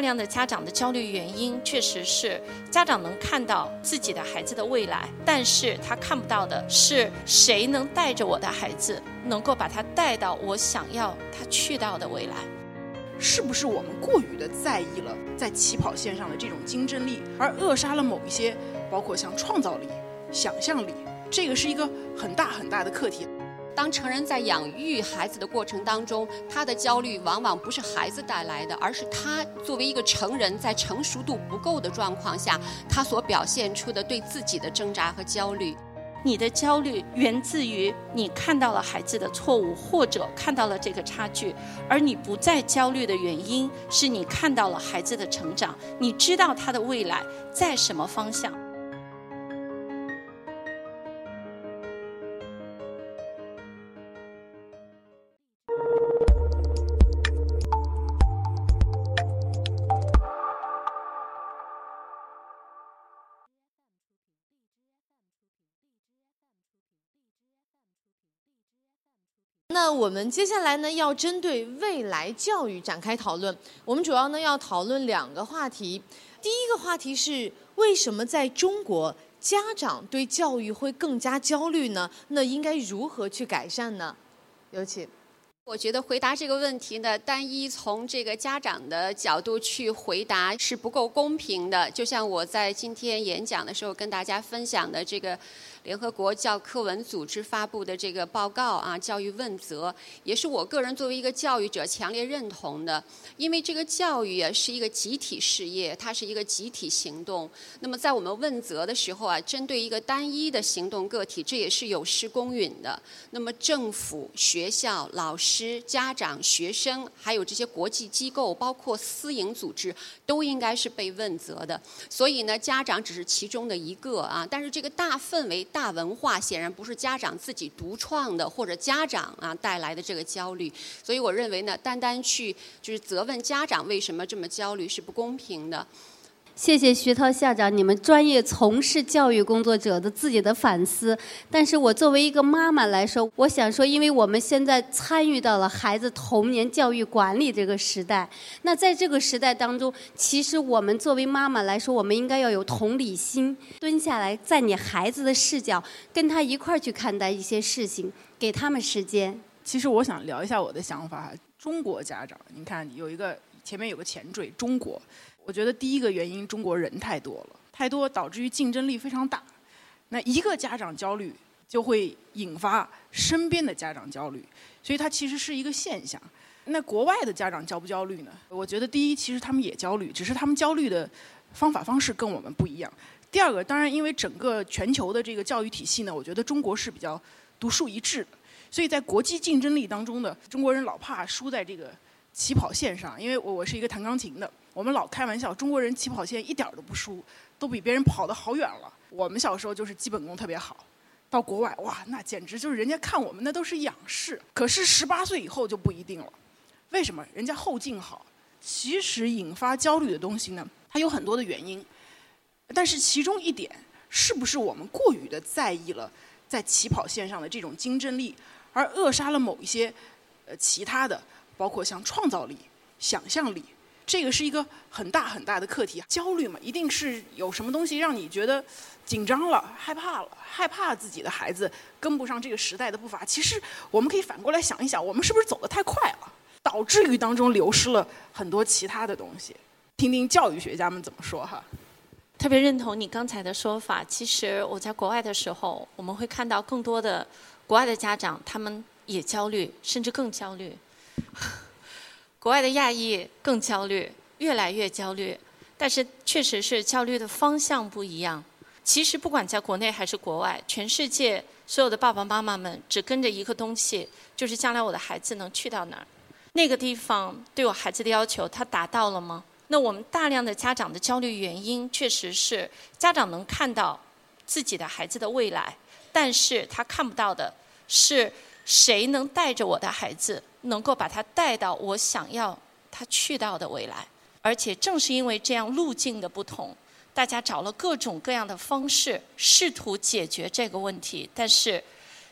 大量的家长的焦虑原因，确实是家长能看到自己的孩子的未来，但是他看不到的是谁能带着我的孩子，能够把他带到我想要他去到的未来。是不是我们过于的在意了在起跑线上的这种竞争力，而扼杀了某一些，包括像创造力、想象力，这个是一个很大很大的课题。当成人在养育孩子的过程当中，他的焦虑往往不是孩子带来的，而是他作为一个成人在成熟度不够的状况下，他所表现出的对自己的挣扎和焦虑。你的焦虑源自于你看到了孩子的错误，或者看到了这个差距，而你不再焦虑的原因是你看到了孩子的成长，你知道他的未来在什么方向。我们接下来呢，要针对未来教育展开讨论。我们主要呢要讨论两个话题。第一个话题是为什么在中国家长对教育会更加焦虑呢？那应该如何去改善呢？有请。我觉得回答这个问题呢，单一从这个家长的角度去回答是不够公平的。就像我在今天演讲的时候跟大家分享的这个。联合国教科文组织发布的这个报告啊，教育问责，也是我个人作为一个教育者强烈认同的。因为这个教育啊是一个集体事业，它是一个集体行动。那么在我们问责的时候啊，针对一个单一的行动个体，这也是有失公允的。那么政府、学校、老师、家长、学生，还有这些国际机构，包括私营组织，都应该是被问责的。所以呢，家长只是其中的一个啊，但是这个大氛围。大文化显然不是家长自己独创的，或者家长啊带来的这个焦虑，所以我认为呢，单单去就是责问家长为什么这么焦虑是不公平的。谢谢徐涛校长，你们专业从事教育工作者的自己的反思。但是我作为一个妈妈来说，我想说，因为我们现在参与到了孩子童年教育管理这个时代，那在这个时代当中，其实我们作为妈妈来说，我们应该要有同理心，蹲下来，在你孩子的视角，跟他一块儿去看待一些事情，给他们时间。其实我想聊一下我的想法，中国家长，你看有一个前面有个前缀，中国。我觉得第一个原因，中国人太多了，太多导致于竞争力非常大。那一个家长焦虑，就会引发身边的家长焦虑，所以它其实是一个现象。那国外的家长焦不焦虑呢？我觉得第一，其实他们也焦虑，只是他们焦虑的方法方式跟我们不一样。第二个，当然因为整个全球的这个教育体系呢，我觉得中国是比较独树一帜的，所以在国际竞争力当中呢，中国人老怕输在这个起跑线上。因为我我是一个弹钢琴的。我们老开玩笑，中国人起跑线一点都不输，都比别人跑得好远了。我们小时候就是基本功特别好，到国外哇，那简直就是人家看我们那都是仰视。可是十八岁以后就不一定了，为什么？人家后劲好。其实引发焦虑的东西呢，它有很多的原因，但是其中一点，是不是我们过于的在意了在起跑线上的这种竞争力，而扼杀了某一些呃其他的，包括像创造力、想象力。这个是一个很大很大的课题，焦虑嘛，一定是有什么东西让你觉得紧张了、害怕了，害怕自己的孩子跟不上这个时代的步伐。其实我们可以反过来想一想，我们是不是走得太快了，导致于当中流失了很多其他的东西？听听教育学家们怎么说哈。特别认同你刚才的说法。其实我在国外的时候，我们会看到更多的国外的家长，他们也焦虑，甚至更焦虑。国外的亚裔更焦虑，越来越焦虑，但是确实是焦虑的方向不一样。其实不管在国内还是国外，全世界所有的爸爸妈妈们只跟着一个东西，就是将来我的孩子能去到哪儿，那个地方对我孩子的要求他达到了吗？那我们大量的家长的焦虑原因，确实是家长能看到自己的孩子的未来，但是他看不到的是谁能带着我的孩子。能够把他带到我想要他去到的未来，而且正是因为这样路径的不同，大家找了各种各样的方式试图解决这个问题，但是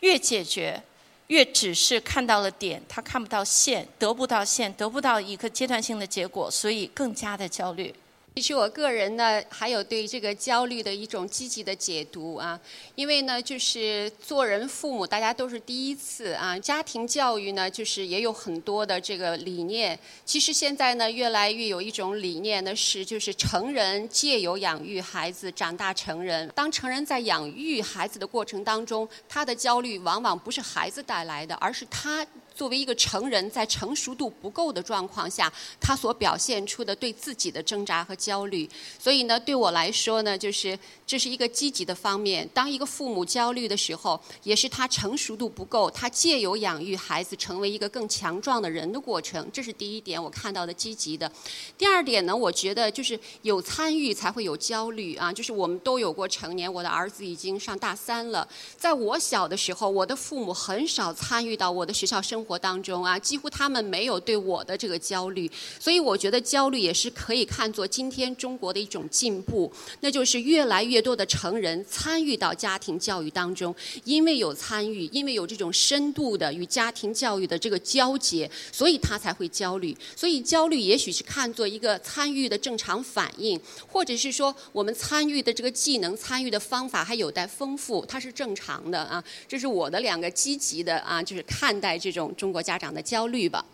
越解决越只是看到了点，他看不到线，得不到线，得不到一个阶段性的结果，所以更加的焦虑。其实我个人呢，还有对这个焦虑的一种积极的解读啊，因为呢，就是做人父母，大家都是第一次啊，家庭教育呢，就是也有很多的这个理念。其实现在呢，越来越有一种理念呢，是就是成人借由养育孩子长大成人。当成人在养育孩子的过程当中，他的焦虑往往不是孩子带来的，而是他。作为一个成人，在成熟度不够的状况下，他所表现出的对自己的挣扎和焦虑。所以呢，对我来说呢，就是这是一个积极的方面。当一个父母焦虑的时候，也是他成熟度不够，他借由养育孩子成为一个更强壮的人的过程。这是第一点，我看到的积极的。第二点呢，我觉得就是有参与才会有焦虑啊。就是我们都有过成年，我的儿子已经上大三了。在我小的时候，我的父母很少参与到我的学校生活。活当中啊，几乎他们没有对我的这个焦虑，所以我觉得焦虑也是可以看作今天中国的一种进步，那就是越来越多的成人参与到家庭教育当中，因为有参与，因为有这种深度的与家庭教育的这个交接，所以他才会焦虑。所以焦虑也许是看作一个参与的正常反应，或者是说我们参与的这个技能、参与的方法还有待丰富，它是正常的啊。这是我的两个积极的啊，就是看待这种。中国家长的焦虑吧。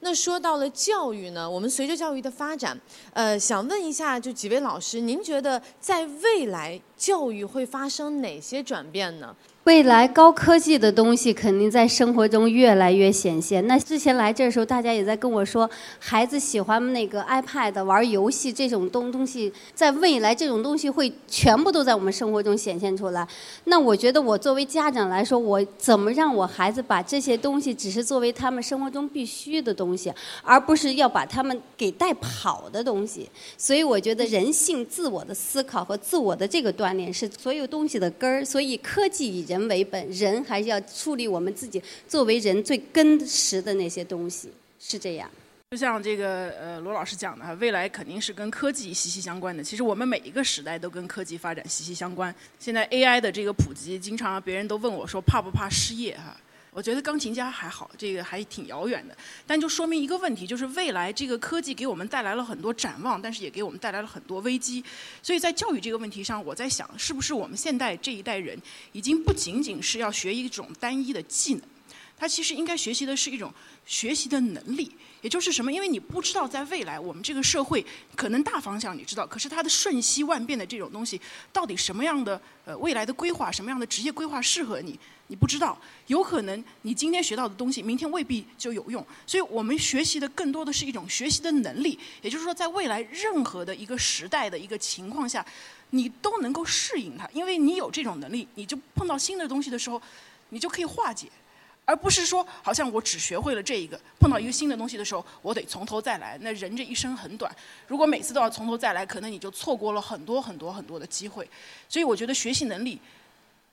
那说到了教育呢，我们随着教育的发展，呃，想问一下，就几位老师，您觉得在未来教育会发生哪些转变呢？未来高科技的东西肯定在生活中越来越显现。那之前来这儿的时候，大家也在跟我说，孩子喜欢那个 iPad 玩游戏这种东东西，在未来这种东西会全部都在我们生活中显现出来。那我觉得我作为家长来说，我怎么让我孩子把这些东西只是作为他们生活中必须的东西，而不是要把他们给带跑的东西？所以我觉得人性、自我的思考和自我的这个锻炼是所有东西的根儿。所以科技。人为本，人还是要树立我们自己作为人最根实的那些东西，是这样。就像这个呃罗老师讲的，未来肯定是跟科技息息相关的。其实我们每一个时代都跟科技发展息息相关。现在 AI 的这个普及，经常别人都问我说怕不怕失业哈？我觉得钢琴家还好，这个还挺遥远的。但就说明一个问题，就是未来这个科技给我们带来了很多展望，但是也给我们带来了很多危机。所以在教育这个问题上，我在想，是不是我们现代这一代人已经不仅仅是要学一种单一的技能，他其实应该学习的是一种学习的能力。也就是什么？因为你不知道在未来我们这个社会可能大方向你知道，可是它的瞬息万变的这种东西，到底什么样的呃未来的规划，什么样的职业规划适合你？你不知道，有可能你今天学到的东西，明天未必就有用。所以我们学习的更多的是一种学习的能力。也就是说，在未来任何的一个时代的一个情况下，你都能够适应它，因为你有这种能力，你就碰到新的东西的时候，你就可以化解。而不是说，好像我只学会了这一个，碰到一个新的东西的时候，我得从头再来。那人这一生很短，如果每次都要从头再来，可能你就错过了很多很多很多的机会。所以我觉得学习能力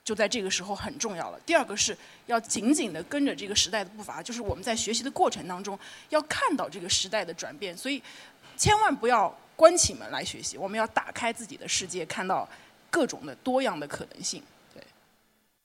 就在这个时候很重要了。第二个是要紧紧的跟着这个时代的步伐，就是我们在学习的过程当中要看到这个时代的转变。所以千万不要关起门来学习，我们要打开自己的世界，看到各种的多样的可能性。对，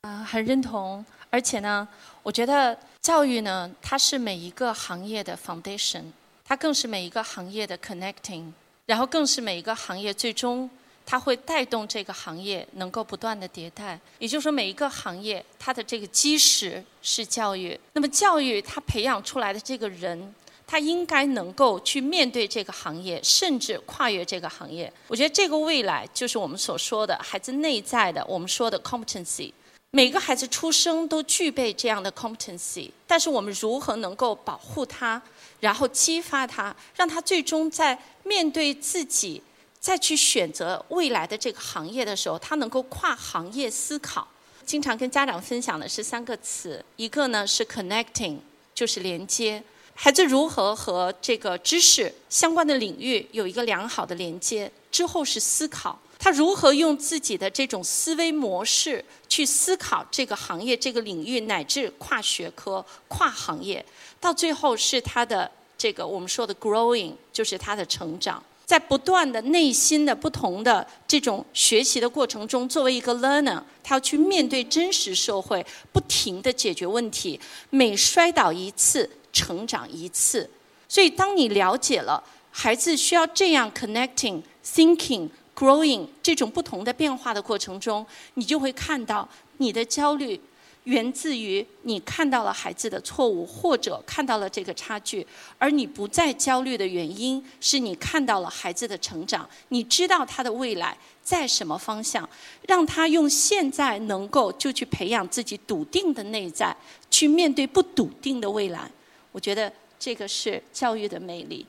啊，很认同。而且呢，我觉得教育呢，它是每一个行业的 foundation，它更是每一个行业的 connecting，然后更是每一个行业最终它会带动这个行业能够不断的迭代。也就是说，每一个行业它的这个基石是教育。那么教育它培养出来的这个人，他应该能够去面对这个行业，甚至跨越这个行业。我觉得这个未来就是我们所说的孩子内在的，我们说的 competency。每个孩子出生都具备这样的 competency，但是我们如何能够保护他，然后激发他，让他最终在面对自己再去选择未来的这个行业的时候，他能够跨行业思考。经常跟家长分享的是三个词，一个呢是 connecting，就是连接，孩子如何和这个知识相关的领域有一个良好的连接，之后是思考。他如何用自己的这种思维模式去思考这个行业、这个领域，乃至跨学科、跨行业，到最后是他的这个我们说的 growing，就是他的成长。在不断的内心的不同的这种学习的过程中，作为一个 learner，他要去面对真实社会，不停的解决问题，每摔倒一次，成长一次。所以，当你了解了孩子需要这样 connecting、thinking、growing 这种不同的变化的过程中，你就会看到你的焦虑。源自于你看到了孩子的错误，或者看到了这个差距，而你不再焦虑的原因是你看到了孩子的成长，你知道他的未来在什么方向，让他用现在能够就去培养自己笃定的内在，去面对不笃定的未来。我觉得这个是教育的魅力。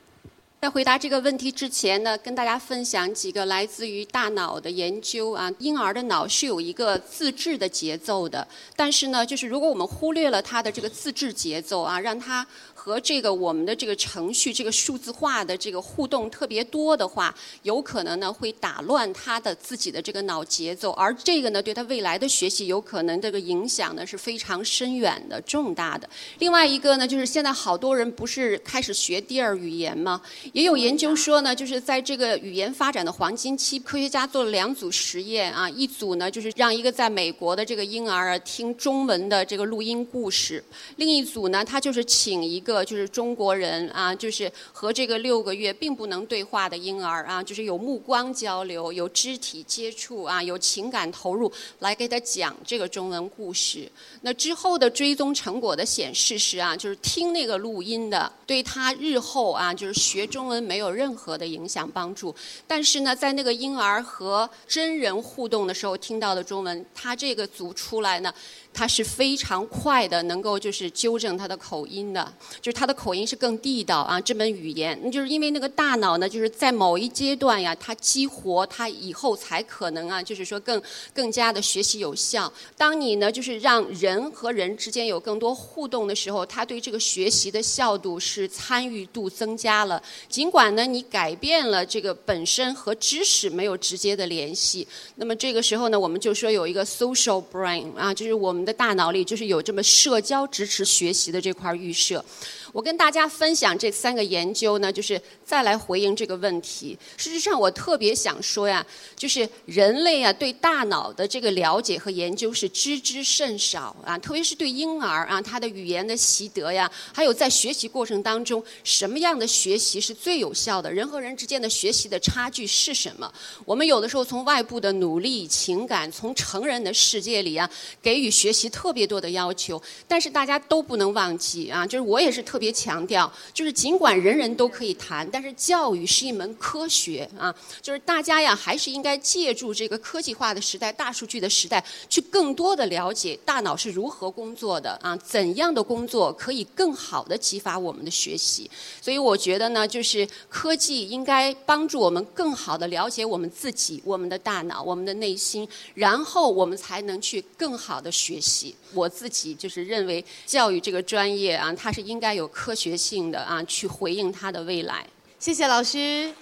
在回答这个问题之前呢，跟大家分享几个来自于大脑的研究啊。婴儿的脑是有一个自制的节奏的，但是呢，就是如果我们忽略了他的这个自制节奏啊，让他。和这个我们的这个程序，这个数字化的这个互动特别多的话，有可能呢会打乱他的自己的这个脑节奏，而这个呢对他未来的学习有可能这个影响呢是非常深远的、重大的。另外一个呢，就是现在好多人不是开始学第二语言吗？也有研究说呢，就是在这个语言发展的黄金期，科学家做了两组实验啊，一组呢就是让一个在美国的这个婴儿听中文的这个录音故事，另一组呢他就是请一个。就是中国人啊，就是和这个六个月并不能对话的婴儿啊，就是有目光交流、有肢体接触啊、有情感投入，来给他讲这个中文故事。那之后的追踪成果的显示是啊，就是听那个录音的，对他日后啊，就是学中中文没有任何的影响帮助。但是呢，在那个婴儿和真人互动的时候听到的中文，他这个组出来呢。他是非常快的，能够就是纠正他的口音的，就是他的口音是更地道啊。这门语言，那就是因为那个大脑呢，就是在某一阶段呀，它激活，它以后才可能啊，就是说更更加的学习有效。当你呢，就是让人和人之间有更多互动的时候，他对这个学习的效度是参与度增加了。尽管呢，你改变了这个本身和知识没有直接的联系，那么这个时候呢，我们就说有一个 social brain 啊，就是我我们。的大脑里就是有这么社交支持学习的这块预设。我跟大家分享这三个研究呢，就是再来回应这个问题。事实上，我特别想说呀，就是人类啊对大脑的这个了解和研究是知之甚少啊，特别是对婴儿啊他的语言的习得呀，还有在学习过程当中什么样的学习是最有效的，人和人之间的学习的差距是什么？我们有的时候从外部的努力、情感，从成人的世界里啊，给予学学习特别多的要求，但是大家都不能忘记啊，就是我也是特。别强调，就是尽管人人都可以谈，但是教育是一门科学啊，就是大家呀，还是应该借助这个科技化的时代、大数据的时代，去更多的了解大脑是如何工作的啊，怎样的工作可以更好的激发我们的学习。所以我觉得呢，就是科技应该帮助我们更好的了解我们自己、我们的大脑、我们的内心，然后我们才能去更好的学习。我自己就是认为教育这个专业啊，它是应该有科学性的啊，去回应它的未来。谢谢老师，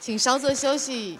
请稍作休息。